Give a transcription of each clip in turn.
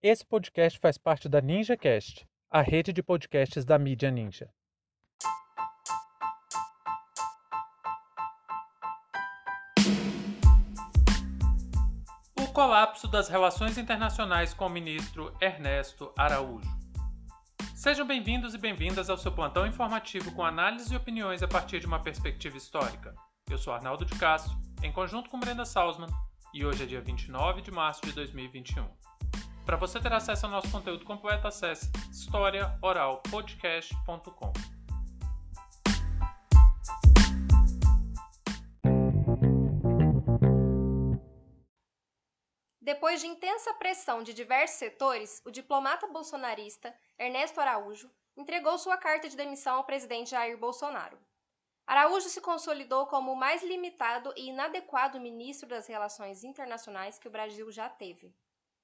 Esse podcast faz parte da NinjaCast, a rede de podcasts da mídia Ninja. O colapso das relações internacionais com o ministro Ernesto Araújo. Sejam bem-vindos e bem-vindas ao seu plantão informativo com análise e opiniões a partir de uma perspectiva histórica. Eu sou Arnaldo de Castro, em conjunto com Brenda Salzman, e hoje é dia 29 de março de 2021. Para você ter acesso ao nosso conteúdo completo, acesse historiaoralpodcast.com. Depois de intensa pressão de diversos setores, o diplomata bolsonarista Ernesto Araújo entregou sua carta de demissão ao presidente Jair Bolsonaro. Araújo se consolidou como o mais limitado e inadequado ministro das Relações Internacionais que o Brasil já teve.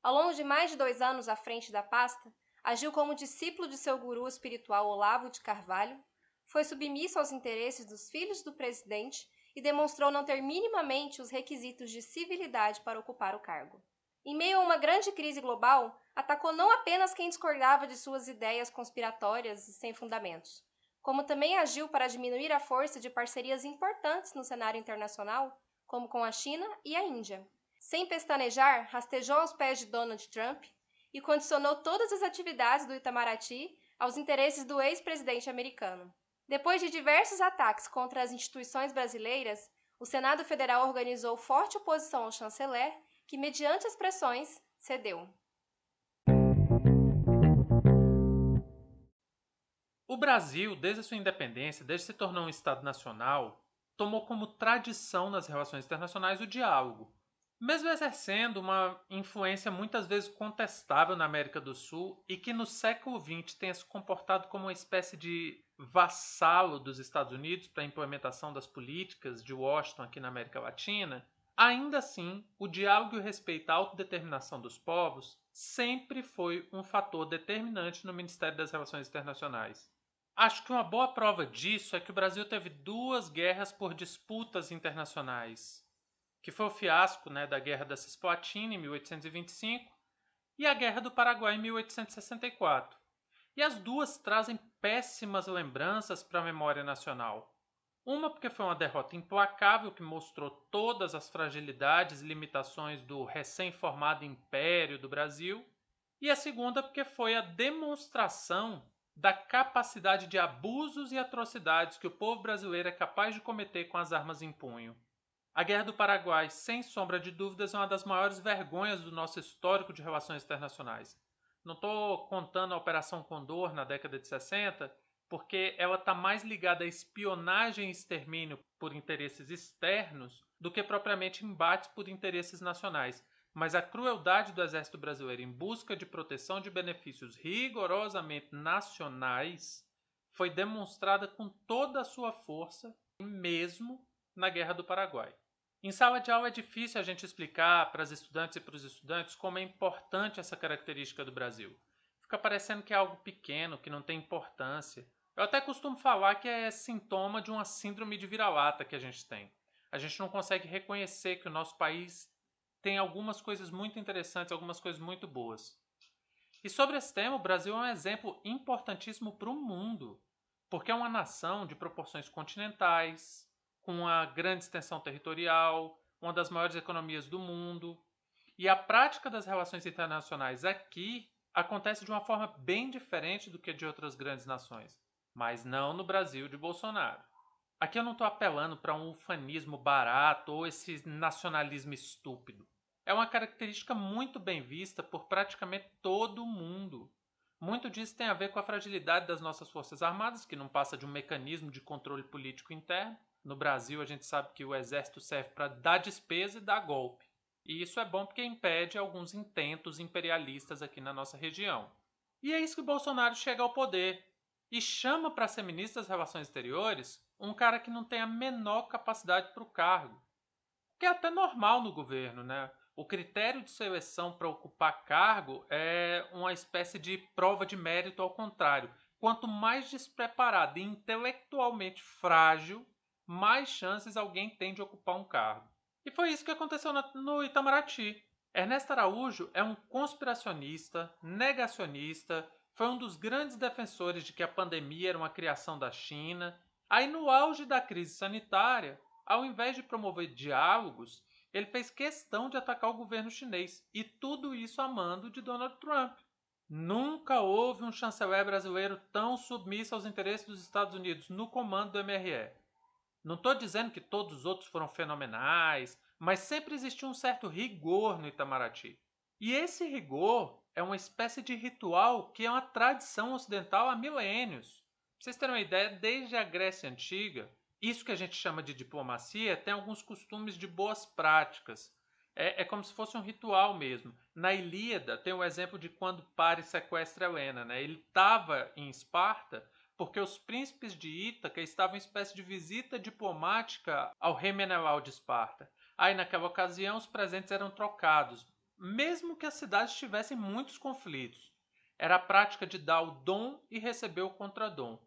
Ao longo de mais de dois anos à frente da pasta, agiu como discípulo de seu guru espiritual Olavo de Carvalho, foi submisso aos interesses dos filhos do presidente e demonstrou não ter minimamente os requisitos de civilidade para ocupar o cargo. Em meio a uma grande crise global, atacou não apenas quem discordava de suas ideias conspiratórias e sem fundamentos, como também agiu para diminuir a força de parcerias importantes no cenário internacional, como com a China e a Índia. Sem pestanejar, rastejou aos pés de Donald Trump e condicionou todas as atividades do Itamaraty aos interesses do ex-presidente americano. Depois de diversos ataques contra as instituições brasileiras, o Senado Federal organizou forte oposição ao chanceler, que, mediante as pressões, cedeu. O Brasil, desde a sua independência, desde que se tornou um Estado nacional, tomou como tradição nas relações internacionais o diálogo, mesmo exercendo uma influência muitas vezes contestável na América do Sul e que no século XX tenha se comportado como uma espécie de vassalo dos Estados Unidos para a implementação das políticas de Washington aqui na América Latina, ainda assim, o diálogo e o respeito à autodeterminação dos povos sempre foi um fator determinante no Ministério das Relações Internacionais. Acho que uma boa prova disso é que o Brasil teve duas guerras por disputas internacionais que foi o fiasco né, da Guerra da Cisplatina em 1825 e a Guerra do Paraguai em 1864. E as duas trazem péssimas lembranças para a memória nacional. Uma porque foi uma derrota implacável que mostrou todas as fragilidades e limitações do recém-formado Império do Brasil, e a segunda porque foi a demonstração da capacidade de abusos e atrocidades que o povo brasileiro é capaz de cometer com as armas em punho. A Guerra do Paraguai, sem sombra de dúvidas, é uma das maiores vergonhas do nosso histórico de relações internacionais. Não estou contando a Operação Condor na década de 60, porque ela está mais ligada à espionagem e extermínio por interesses externos do que propriamente embates por interesses nacionais. Mas a crueldade do exército brasileiro em busca de proteção de benefícios rigorosamente nacionais foi demonstrada com toda a sua força, mesmo na Guerra do Paraguai. Em sala de aula é difícil a gente explicar para as estudantes e para os estudantes como é importante essa característica do Brasil. Fica parecendo que é algo pequeno, que não tem importância. Eu até costumo falar que é sintoma de uma síndrome de vira-lata que a gente tem. A gente não consegue reconhecer que o nosso país tem algumas coisas muito interessantes, algumas coisas muito boas. E sobre esse tema, o Brasil é um exemplo importantíssimo para o mundo, porque é uma nação de proporções continentais, com uma grande extensão territorial, uma das maiores economias do mundo. E a prática das relações internacionais aqui acontece de uma forma bem diferente do que de outras grandes nações, mas não no Brasil de Bolsonaro. Aqui eu não estou apelando para um ufanismo barato ou esse nacionalismo estúpido. É uma característica muito bem vista por praticamente todo mundo. Muito disso tem a ver com a fragilidade das nossas Forças Armadas, que não passa de um mecanismo de controle político interno, no Brasil, a gente sabe que o exército serve para dar despesa e dar golpe. E isso é bom porque impede alguns intentos imperialistas aqui na nossa região. E é isso que Bolsonaro chega ao poder e chama para ser ministro das Relações Exteriores um cara que não tem a menor capacidade para o cargo. O que é até normal no governo, né? O critério de seleção para ocupar cargo é uma espécie de prova de mérito ao contrário. Quanto mais despreparado e intelectualmente frágil mais chances alguém tem de ocupar um cargo. E foi isso que aconteceu no Itamaraty. Ernesto Araújo é um conspiracionista, negacionista, foi um dos grandes defensores de que a pandemia era uma criação da China. Aí, no auge da crise sanitária, ao invés de promover diálogos, ele fez questão de atacar o governo chinês, e tudo isso a mando de Donald Trump. Nunca houve um chanceler brasileiro tão submisso aos interesses dos Estados Unidos no comando do MRE. Não estou dizendo que todos os outros foram fenomenais, mas sempre existiu um certo rigor no Itamaraty. E esse rigor é uma espécie de ritual que é uma tradição ocidental há milênios. Pra vocês terem uma ideia, desde a Grécia Antiga, isso que a gente chama de diplomacia tem alguns costumes de boas práticas. É, é como se fosse um ritual mesmo. Na Ilíada tem o exemplo de quando Paris sequestra Helena. Né? Ele estava em Esparta porque os príncipes de Ítaca estavam em espécie de visita diplomática ao rei Menelau de Esparta. Aí, naquela ocasião, os presentes eram trocados, mesmo que a cidade tivesse muitos conflitos. Era a prática de dar o dom e receber o contradom.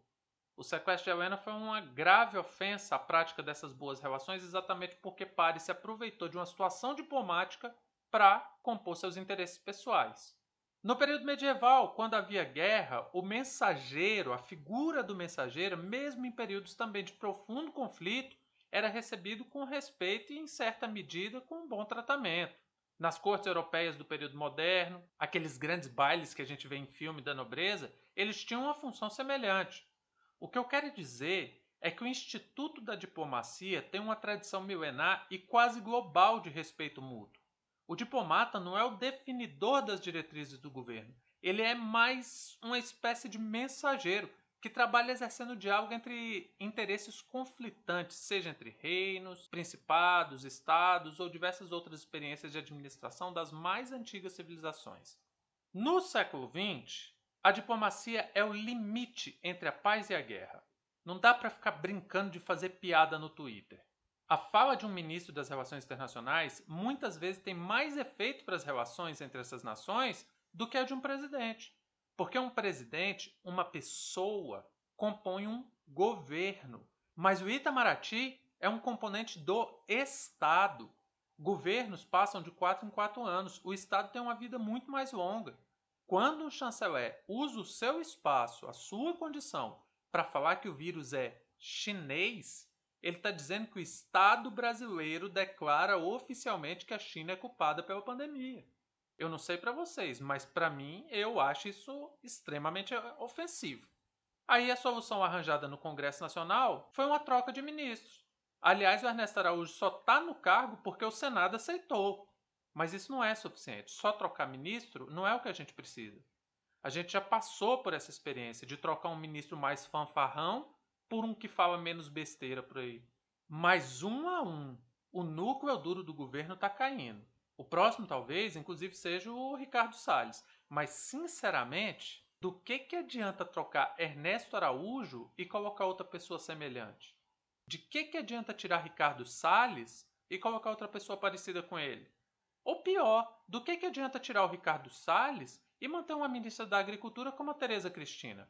O sequestro de Helena foi uma grave ofensa à prática dessas boas relações, exatamente porque Paris se aproveitou de uma situação diplomática para compor seus interesses pessoais. No período medieval, quando havia guerra, o mensageiro, a figura do mensageiro, mesmo em períodos também de profundo conflito, era recebido com respeito e, em certa medida, com um bom tratamento. Nas cortes europeias do período moderno, aqueles grandes bailes que a gente vê em filme da nobreza, eles tinham uma função semelhante. O que eu quero dizer é que o Instituto da Diplomacia tem uma tradição milenar e quase global de respeito mútuo. O diplomata não é o definidor das diretrizes do governo, ele é mais uma espécie de mensageiro que trabalha exercendo diálogo entre interesses conflitantes, seja entre reinos, principados, estados ou diversas outras experiências de administração das mais antigas civilizações. No século XX, a diplomacia é o limite entre a paz e a guerra. Não dá para ficar brincando de fazer piada no Twitter. A fala de um ministro das Relações Internacionais muitas vezes tem mais efeito para as relações entre essas nações do que a de um presidente. Porque um presidente, uma pessoa, compõe um governo. Mas o Itamaraty é um componente do Estado. Governos passam de quatro em quatro anos. O Estado tem uma vida muito mais longa. Quando um chanceler usa o seu espaço, a sua condição, para falar que o vírus é chinês, ele está dizendo que o Estado brasileiro declara oficialmente que a China é culpada pela pandemia. Eu não sei para vocês, mas para mim eu acho isso extremamente ofensivo. Aí a solução arranjada no Congresso Nacional foi uma troca de ministros. Aliás, o Ernesto Araújo só está no cargo porque o Senado aceitou. Mas isso não é suficiente. Só trocar ministro não é o que a gente precisa. A gente já passou por essa experiência de trocar um ministro mais fanfarrão por um que fala menos besteira por aí. Mas um a um, o núcleo duro do governo está caindo. O próximo, talvez, inclusive, seja o Ricardo Salles. Mas, sinceramente, do que, que adianta trocar Ernesto Araújo e colocar outra pessoa semelhante? De que, que adianta tirar Ricardo Salles e colocar outra pessoa parecida com ele? Ou pior, do que, que adianta tirar o Ricardo Salles e manter uma ministra da Agricultura como a Tereza Cristina?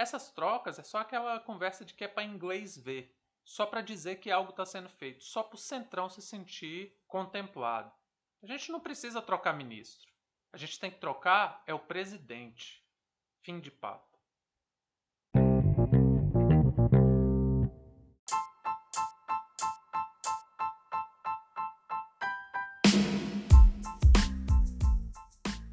Essas trocas é só aquela conversa de que é para inglês ver, só para dizer que algo está sendo feito, só para o Centrão se sentir contemplado. A gente não precisa trocar ministro. A gente tem que trocar é o presidente. Fim de papo.